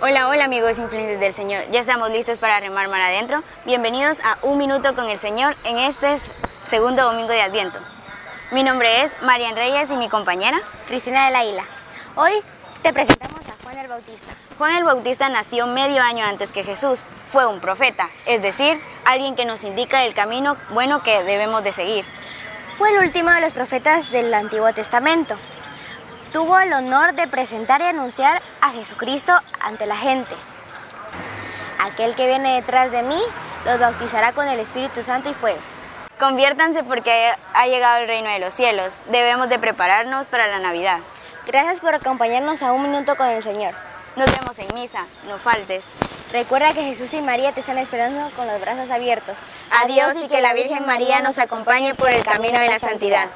Hola, hola amigos influencers del Señor. Ya estamos listos para remar mar adentro. Bienvenidos a Un Minuto con el Señor en este segundo domingo de Adviento. Mi nombre es Marian Reyes y mi compañera Cristina de la Isla. Hoy te presentamos a Juan el Bautista. Juan el Bautista nació medio año antes que Jesús. Fue un profeta, es decir, alguien que nos indica el camino bueno que debemos de seguir. Fue el último de los profetas del Antiguo Testamento. Tuvo el honor de presentar y anunciar a Jesucristo ante la gente. Aquel que viene detrás de mí los bautizará con el Espíritu Santo y fuego. Conviértanse porque ha llegado el reino de los cielos. Debemos de prepararnos para la Navidad. Gracias por acompañarnos a un minuto con el Señor. Nos vemos en misa, no faltes. Recuerda que Jesús y María te están esperando con los brazos abiertos. Adiós y que la Virgen María nos acompañe por el camino de la santidad.